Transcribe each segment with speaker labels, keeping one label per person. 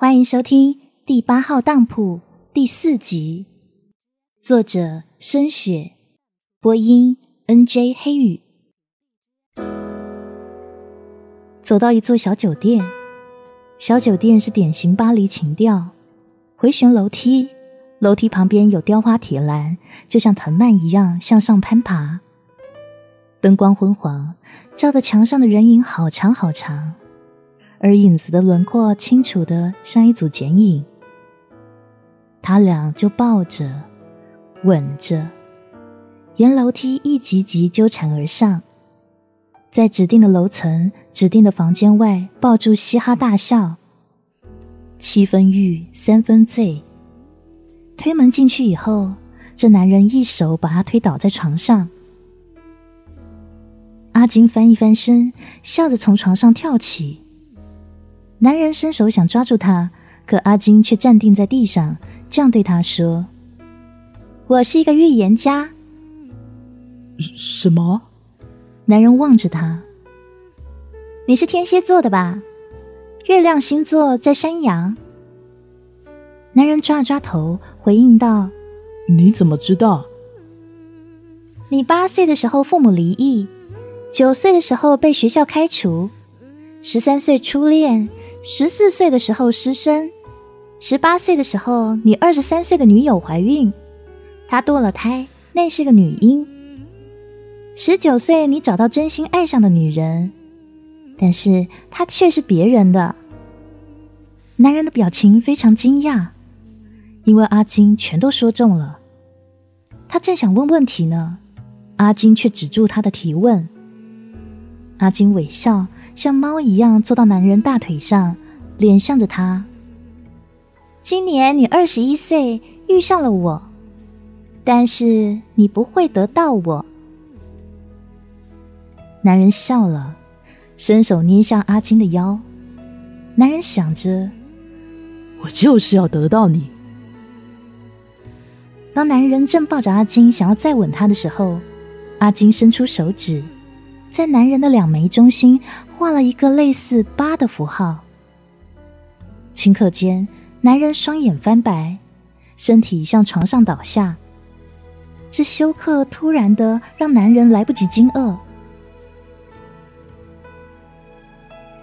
Speaker 1: 欢迎收听《第八号当铺》第四集，作者：深雪，播音：N.J. 黑雨。走到一座小酒店，小酒店是典型巴黎情调，回旋楼梯，楼梯旁边有雕花铁栏，就像藤蔓一样向上攀爬。灯光昏黄，照的墙上的人影好长好长。而影子的轮廓清楚的像一组剪影，他俩就抱着、吻着，沿楼梯一级级纠缠而上，在指定的楼层、指定的房间外抱住嘻哈大笑。七分欲，三分醉。推门进去以后，这男人一手把她推倒在床上。阿金翻一翻身，笑着从床上跳起。男人伸手想抓住他，可阿金却站定在地上，这样对他说：“我是一个预言家。”
Speaker 2: 什么？
Speaker 1: 男人望着他：“你是天蝎座的吧？月亮星座在山羊。”男人抓了抓头，回应道：“
Speaker 2: 你怎么知道？
Speaker 1: 你八岁的时候父母离异，九岁的时候被学校开除，十三岁初恋。”十四岁的时候失身，十八岁的时候你二十三岁的女友怀孕，她堕了胎，那是个女婴。十九岁你找到真心爱上的女人，但是她却是别人的。男人的表情非常惊讶，因为阿金全都说中了。他正想问问题呢，阿金却止住他的提问。阿金微笑。像猫一样坐到男人大腿上，脸向着他。今年你二十一岁，遇上了我，但是你不会得到我。男人笑了，伸手捏向阿金的腰。男人想着，
Speaker 2: 我就是要得到你。
Speaker 1: 当男人正抱着阿金想要再吻他的时候，阿金伸出手指。在男人的两眉中心画了一个类似八的符号。顷刻间，男人双眼翻白，身体向床上倒下。这休克突然的，让男人来不及惊愕。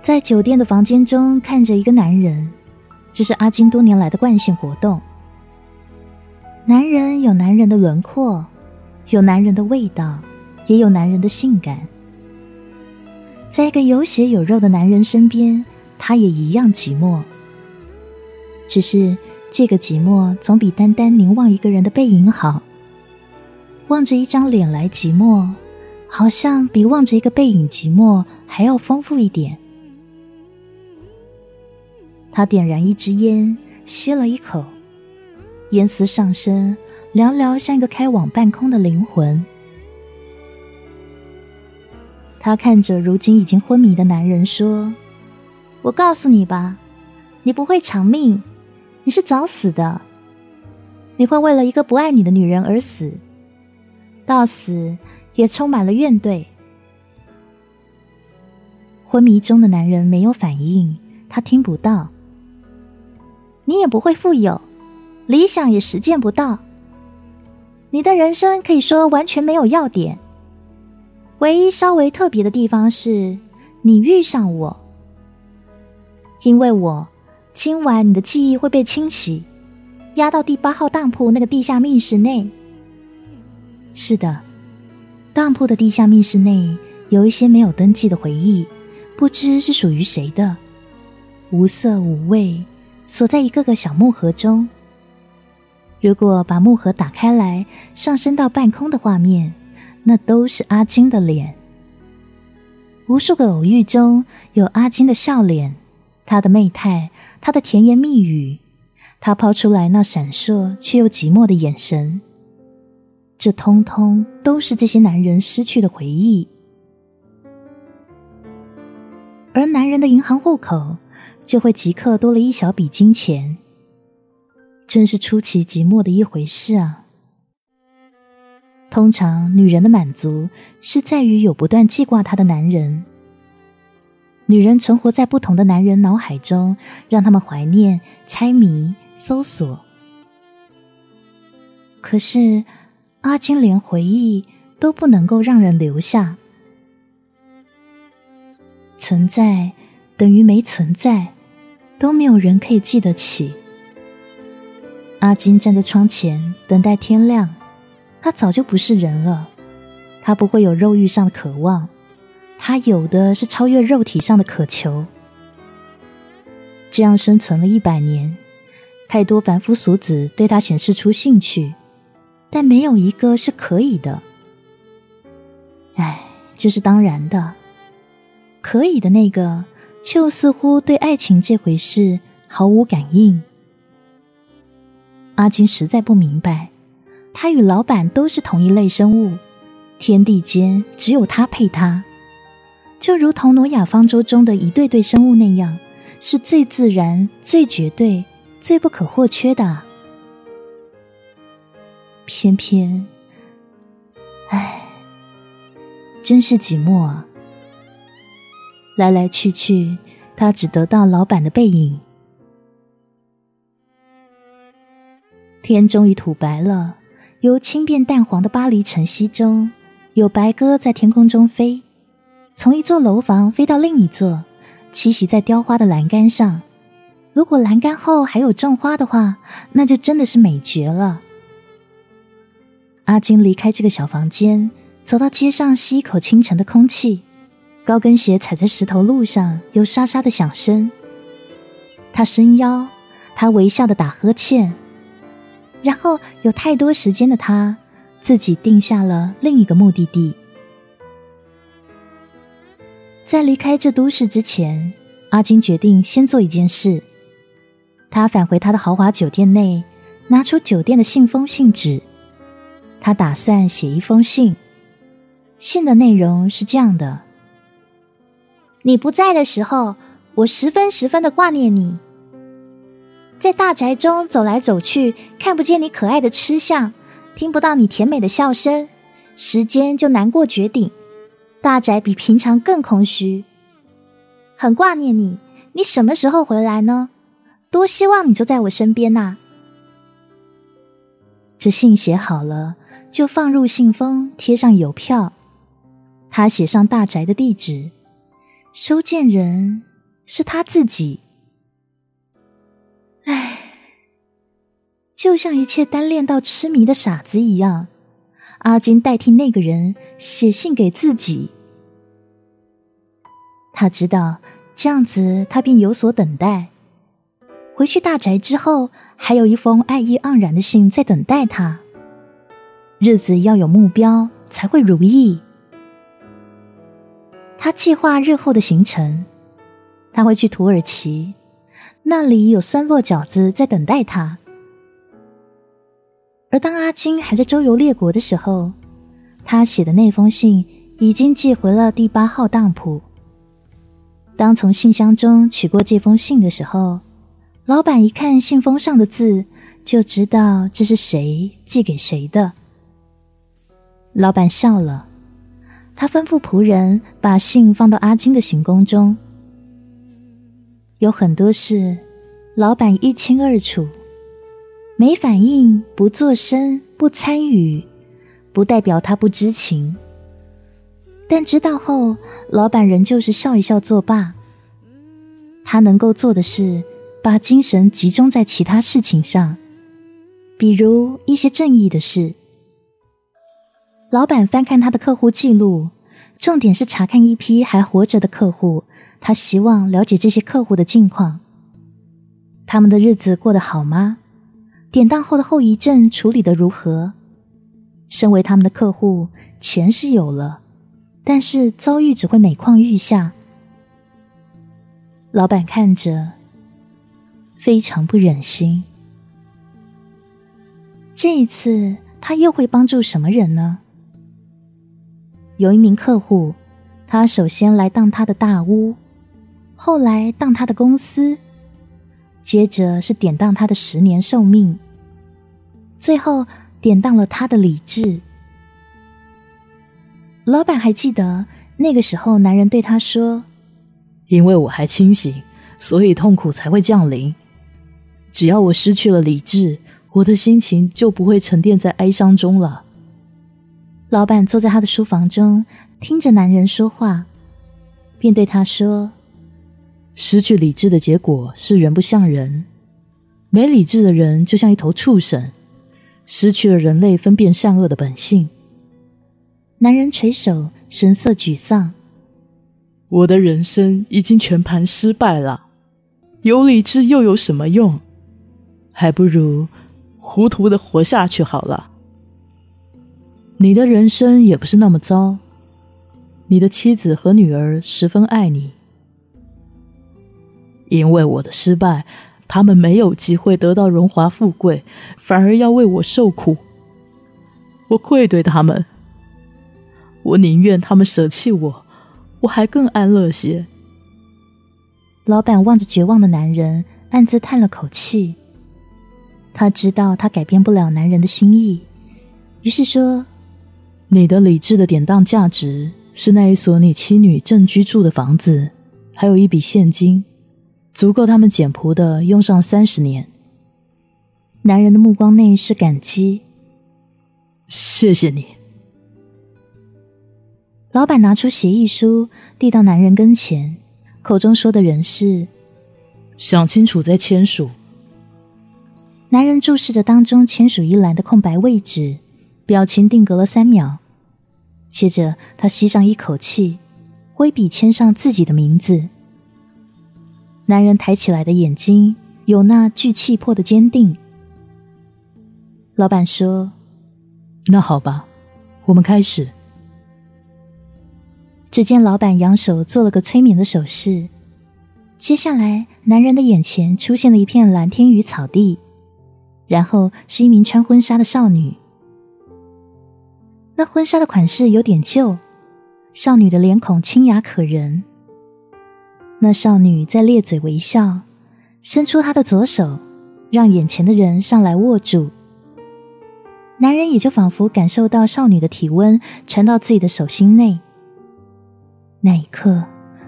Speaker 1: 在酒店的房间中，看着一个男人，这是阿金多年来的惯性活动。男人有男人的轮廓，有男人的味道，也有男人的性感。在一个有血有肉的男人身边，他也一样寂寞。只是这个寂寞总比单单凝望一个人的背影好。望着一张脸来寂寞，好像比望着一个背影寂寞还要丰富一点。他点燃一支烟，吸了一口，烟丝上升，寥寥像一个开往半空的灵魂。他看着如今已经昏迷的男人说：“我告诉你吧，你不会长命，你是早死的。你会为了一个不爱你的女人而死，到死也充满了怨怼。”昏迷中的男人没有反应，他听不到。你也不会富有，理想也实践不到。你的人生可以说完全没有要点。唯一稍微特别的地方是，你遇上我，因为我今晚你的记忆会被清洗，压到第八号当铺那个地下密室内。是的，当铺的地下密室内有一些没有登记的回忆，不知是属于谁的，无色无味，锁在一个个小木盒中。如果把木盒打开来，上升到半空的画面。那都是阿金的脸。无数个偶遇中有阿金的笑脸，他的媚态，他的甜言蜜语，他抛出来那闪烁却又寂寞的眼神。这通通都是这些男人失去的回忆。而男人的银行户口就会即刻多了一小笔金钱，真是出奇寂寞的一回事啊！通常，女人的满足是在于有不断记挂她的男人。女人存活在不同的男人脑海中，让他们怀念、猜谜、搜索。可是阿金连回忆都不能够让人留下，存在等于没存在，都没有人可以记得起。阿金站在窗前等待天亮，他早就不是人了，他不会有肉欲上的渴望。他有的是超越肉体上的渴求，这样生存了一百年，太多凡夫俗子对他显示出兴趣，但没有一个是可以的。哎，这是当然的，可以的那个，就似乎对爱情这回事毫无感应。阿金实在不明白，他与老板都是同一类生物，天地间只有他配他。就如同挪亚方舟中的一对对生物那样，是最自然、最绝对、最不可或缺的。偏偏，唉，真是寂寞啊！来来去去，他只得到老板的背影。天终于吐白了，由轻变淡黄的巴黎晨曦中，有白鸽在天空中飞。从一座楼房飞到另一座，栖息在雕花的栏杆上。如果栏杆后还有种花的话，那就真的是美绝了。阿金离开这个小房间，走到街上吸一口清晨的空气。高跟鞋踩在石头路上，有沙沙的响声。他伸腰，他微笑的打呵欠，然后有太多时间的他，自己定下了另一个目的地。在离开这都市之前，阿金决定先做一件事。他返回他的豪华酒店内，拿出酒店的信封信纸。他打算写一封信。信的内容是这样的：你不在的时候，我十分十分的挂念你。在大宅中走来走去，看不见你可爱的吃相，听不到你甜美的笑声，时间就难过绝顶。大宅比平常更空虚，很挂念你。你什么时候回来呢？多希望你就在我身边呐！这信写好了，就放入信封，贴上邮票。他写上大宅的地址，收件人是他自己。唉，就像一切单恋到痴迷的傻子一样。阿金代替那个人写信给自己，他知道这样子，他便有所等待。回去大宅之后，还有一封爱意盎然的信在等待他。日子要有目标，才会如意。他计划日后的行程，他会去土耳其，那里有酸落饺子在等待他。而当阿金还在周游列国的时候，他写的那封信已经寄回了第八号当铺。当从信箱中取过这封信的时候，老板一看信封上的字，就知道这是谁寄给谁的。老板笑了，他吩咐仆人把信放到阿金的行宫中。有很多事，老板一清二楚。没反应、不作声、不参与，不代表他不知情。但知道后，老板仍旧是笑一笑作罢。他能够做的是，把精神集中在其他事情上，比如一些正义的事。老板翻看他的客户记录，重点是查看一批还活着的客户。他希望了解这些客户的近况，他们的日子过得好吗？典当后的后遗症处理的如何？身为他们的客户，钱是有了，但是遭遇只会每况愈下。老板看着，非常不忍心。这一次，他又会帮助什么人呢？有一名客户，他首先来当他的大屋，后来当他的公司。接着是典当他的十年寿命，最后典当了他的理智。老板还记得那个时候，男人对他说：“
Speaker 2: 因为我还清醒，所以痛苦才会降临。只要我失去了理智，我的心情就不会沉淀在哀伤中了。
Speaker 1: 老板坐在他的书房中，听着男人说话，便对他说：“
Speaker 2: 失去理智的结果是人不像人，没理智的人就像一头畜生，失去了人类分辨善恶的本性。”
Speaker 1: 男人垂首，神色沮丧。
Speaker 2: 我的人生已经全盘失败了，有理智又有什么用？还不如糊涂的活下去好了。你的人生也不是那么糟，你的妻子和女儿十分爱你，因为我的失败，他们没有机会得到荣华富贵，反而要为我受苦。我愧对他们。我宁愿他们舍弃我，我还更安乐些。
Speaker 1: 老板望着绝望的男人，暗自叹了口气。他知道他改变不了男人的心意，于是说：“
Speaker 2: 你的理智的典当价值是那一所你妻女正居住的房子，还有一笔现金，足够他们简朴的用上三十年。”
Speaker 1: 男人的目光内是感激。
Speaker 2: 谢谢你。
Speaker 1: 老板拿出协议书，递到男人跟前，口中说的人是：“
Speaker 2: 想清楚再签署。”
Speaker 1: 男人注视着当中签署一栏的空白位置，表情定格了三秒，接着他吸上一口气，挥笔签上自己的名字。男人抬起来的眼睛有那具气魄的坚定。老板说：“
Speaker 2: 那好吧，我们开始。”
Speaker 1: 只见老板扬手做了个催眠的手势，接下来男人的眼前出现了一片蓝天与草地，然后是一名穿婚纱的少女。那婚纱的款式有点旧，少女的脸孔清雅可人。那少女在咧嘴微笑，伸出她的左手，让眼前的人上来握住。男人也就仿佛感受到少女的体温传到自己的手心内。那一刻，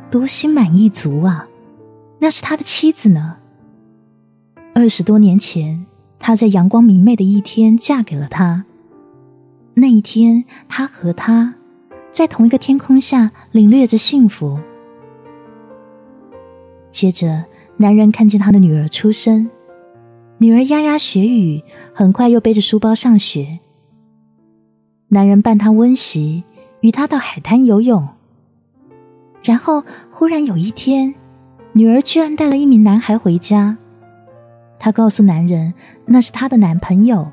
Speaker 1: 多心满意足啊！那是他的妻子呢。二十多年前，他在阳光明媚的一天嫁给了他。那一天，他和他在同一个天空下领略着幸福。接着，男人看见他的女儿出生，女儿牙牙学语，很快又背着书包上学。男人伴她温习，与她到海滩游泳。然后，忽然有一天，女儿居然带了一名男孩回家。她告诉男人，那是她的男朋友。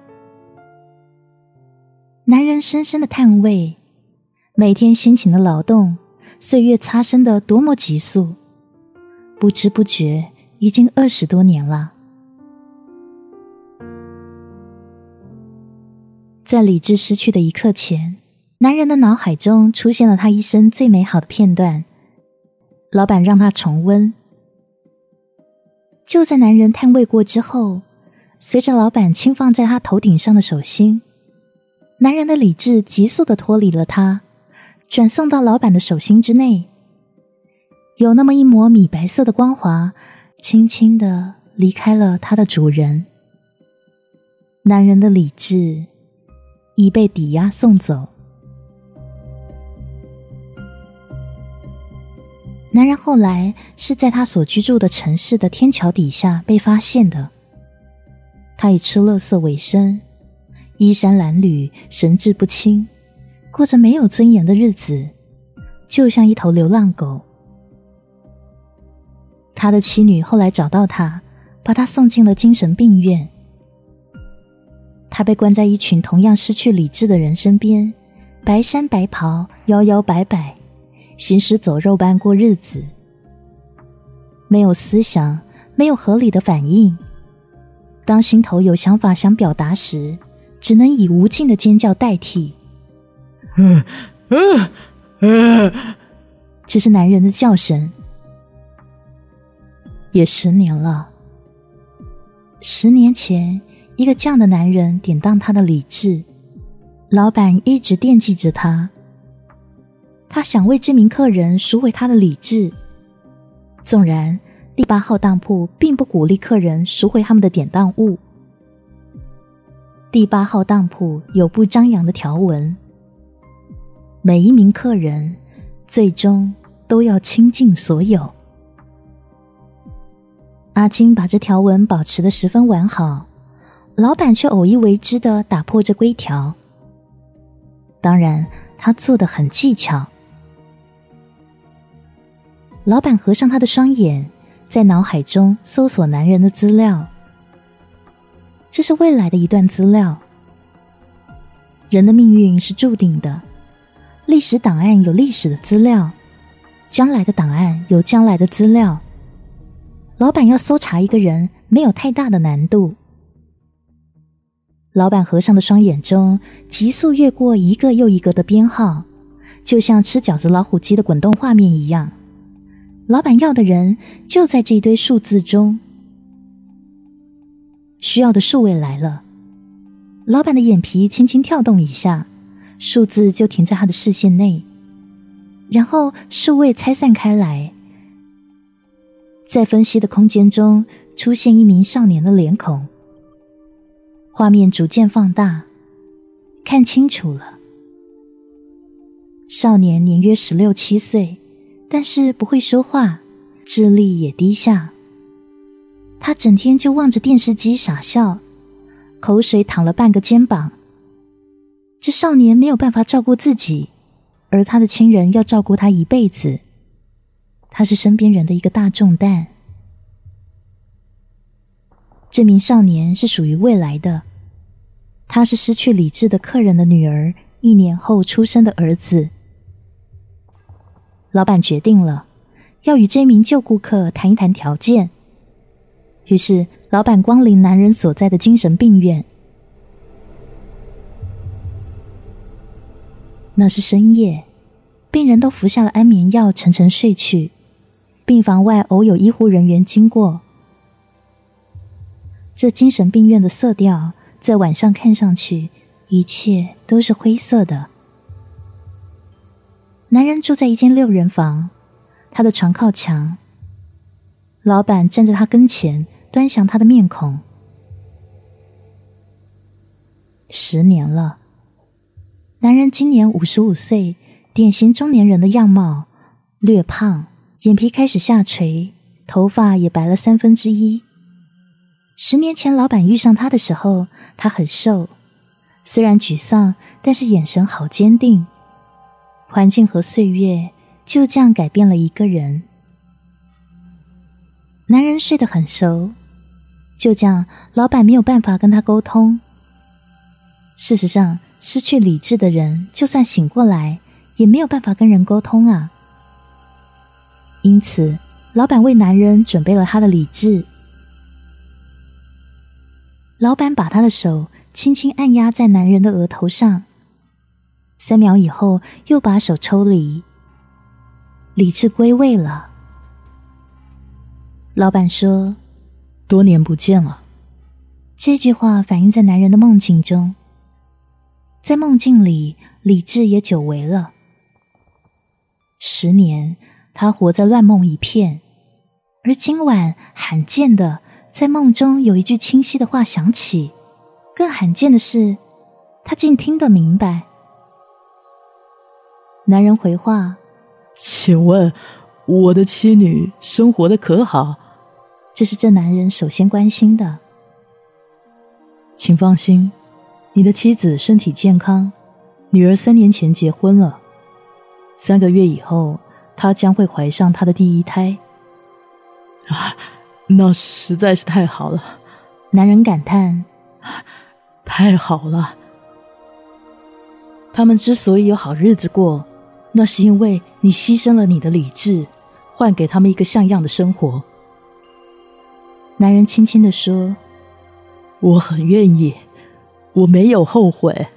Speaker 1: 男人深深的叹味，每天辛勤的劳动，岁月擦身的多么急速，不知不觉已经二十多年了。在理智失去的一刻前，男人的脑海中出现了他一生最美好的片段。老板让他重温。就在男人探味过之后，随着老板轻放在他头顶上的手心，男人的理智急速的脱离了他，转送到老板的手心之内。有那么一抹米白色的光华，轻轻的离开了它的主人。男人的理智已被抵押送走。男人后来是在他所居住的城市的天桥底下被发现的。他以吃乐色为生，衣衫褴褛，神志不清，过着没有尊严的日子，就像一头流浪狗。他的妻女后来找到他，把他送进了精神病院。他被关在一群同样失去理智的人身边，白衫白袍，摇摇摆摆。行尸走肉般过日子，没有思想，没有合理的反应。当心头有想法想表达时，只能以无尽的尖叫代替。嗯嗯嗯，这是男人的叫声。也十年了，十年前，一个这样的男人典当他的理智，老板一直惦记着他。他想为这名客人赎回他的理智，纵然第八号当铺并不鼓励客人赎回他们的典当物，第八号当铺有不张扬的条文，每一名客人最终都要倾尽所有。阿金把这条文保持的十分完好，老板却偶一为之的打破这规条。当然，他做的很技巧。老板合上他的双眼，在脑海中搜索男人的资料。这是未来的一段资料。人的命运是注定的，历史档案有历史的资料，将来的档案有将来的资料。老板要搜查一个人，没有太大的难度。老板合上的双眼中，急速越过一个又一个的编号，就像吃饺子老虎机的滚动画面一样。老板要的人就在这一堆数字中，需要的数位来了。老板的眼皮轻轻跳动一下，数字就停在他的视线内，然后数位拆散开来。在分析的空间中，出现一名少年的脸孔。画面逐渐放大，看清楚了。少年年约十六七岁，但是不会说话，智力也低下。他整天就望着电视机傻笑，口水淌了半个肩膀。这少年没有办法照顾自己，而他的亲人要照顾他一辈子。他是身边人的一个大重担。这名少年是属于未来的，他是失去理智的客人的女儿一年后出生的儿子。老板决定了，要与这名旧顾客谈一谈条件。于是，老板光临男人所在的精神病院。那是深夜，病人都服下了安眠药，沉沉睡去。病房外偶有医护人员经过。这精神病院的色调，在晚上看上去，一切都是灰色的。男人住在一间六人房，他的床靠墙。老板站在他跟前，端详他的面孔。十年了，男人今年五十五岁，典型中年人的样貌，略胖。眼皮开始下垂，头发也白了三分之一。十年前老板遇上他的时候，他很瘦，虽然沮丧，但是眼神好坚定。环境和岁月就这样改变了一个人。男人睡得很熟，就这样，老板没有办法跟他沟通。事实上，失去理智的人，就算醒过来，也没有办法跟人沟通啊。因此，老板为男人准备了他的理智。老板把他的手轻轻按压在男人的额头上，三秒以后又把手抽离，理智归位了。老板说：“
Speaker 2: 多年不见了。”
Speaker 1: 这句话反映在男人的梦境中，在梦境里，理智也久违了。十年。他活在乱梦一片，而今晚罕见的在梦中有一句清晰的话响起，更罕见的是，他竟听得明白。男人回话：“
Speaker 2: 请问我的妻女生活的可好？”
Speaker 1: 这是这男人首先关心的。
Speaker 2: 请放心，你的妻子身体健康，女儿三年前结婚了，三个月以后。她将会怀上她的第一胎，啊，那实在是太好了！
Speaker 1: 男人感叹：“
Speaker 2: 太好了！”他们之所以有好日子过，那是因为你牺牲了你的理智，换给他们一个像样的生活。
Speaker 1: 男人轻轻的说：“
Speaker 2: 我很愿意，我没有后悔，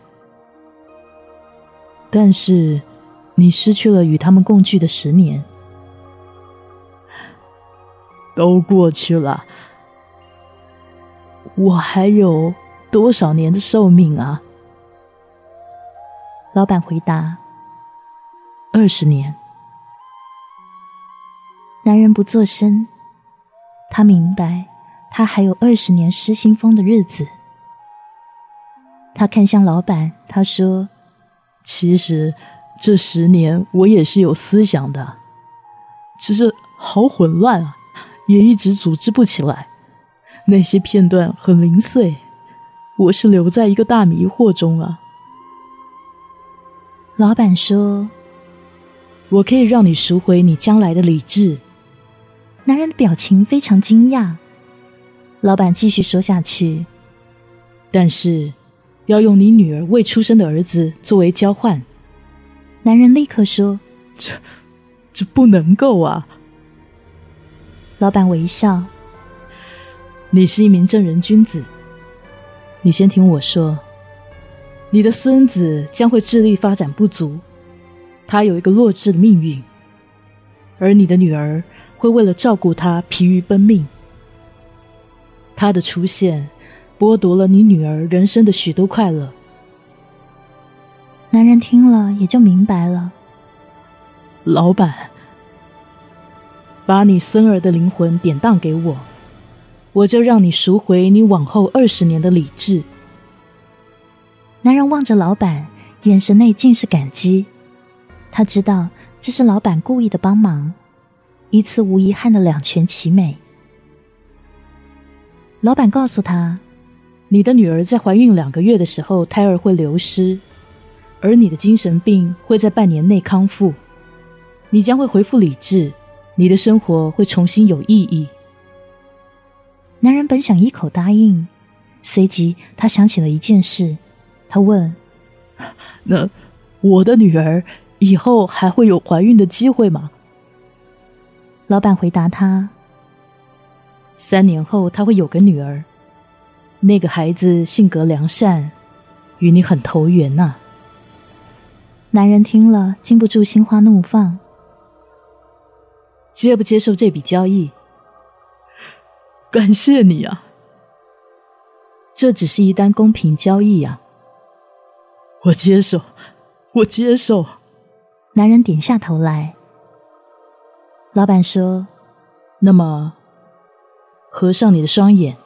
Speaker 2: 但是……”你失去了与他们共聚的十年，都过去了。我还有多少年的寿命啊？
Speaker 1: 老板回答：
Speaker 2: 二十年。
Speaker 1: 男人不作声，他明白，他还有二十年失心疯的日子。他看向老板，他说：“
Speaker 2: 其实这十年我也是有思想的，只是好混乱啊，也一直组织不起来。那些片段很零碎，我是留在一个大迷惑中啊。”
Speaker 1: 老板说：“
Speaker 2: 我可以让你赎回你将来的理智。”
Speaker 1: 男人的表情非常惊讶。老板继续说下去：“
Speaker 2: 但是。”要用你女儿未出生的儿子作为交换，
Speaker 1: 男人立刻说：“
Speaker 2: 这，这不能够啊！”
Speaker 1: 老板微笑：“
Speaker 2: 你是一名正人君子，你先听我说。你的孙子将会智力发展不足，他有一个弱智的命运，而你的女儿会为了照顾他疲于奔命。他的出现。”剥夺了你女儿人生的许多快乐。
Speaker 1: 男人听了也就明白了。
Speaker 2: 老板，把你孙儿的灵魂典当给我，我就让你赎回你往后二十年的理智。
Speaker 1: 男人望着老板，眼神内尽是感激。他知道这是老板故意的帮忙，一次无遗憾的两全其美。老板告诉他。
Speaker 2: 你的女儿在怀孕两个月的时候，胎儿会流失，而你的精神病会在半年内康复，你将会恢复理智，你的生活会重新有意义。
Speaker 1: 男人本想一口答应，随即他想起了一件事，他问：“
Speaker 2: 那我的女儿以后还会有怀孕的机会吗？”
Speaker 1: 老板回答他：“
Speaker 2: 三年后，他会有个女儿。”那个孩子性格良善，与你很投缘呐。
Speaker 1: 男人听了，禁不住心花怒放。
Speaker 2: 接不接受这笔交易？感谢你啊！这只是一单公平交易呀。我接受，我接受。
Speaker 1: 男人点下头来。老板说：“
Speaker 2: 那么，合上你的双眼。”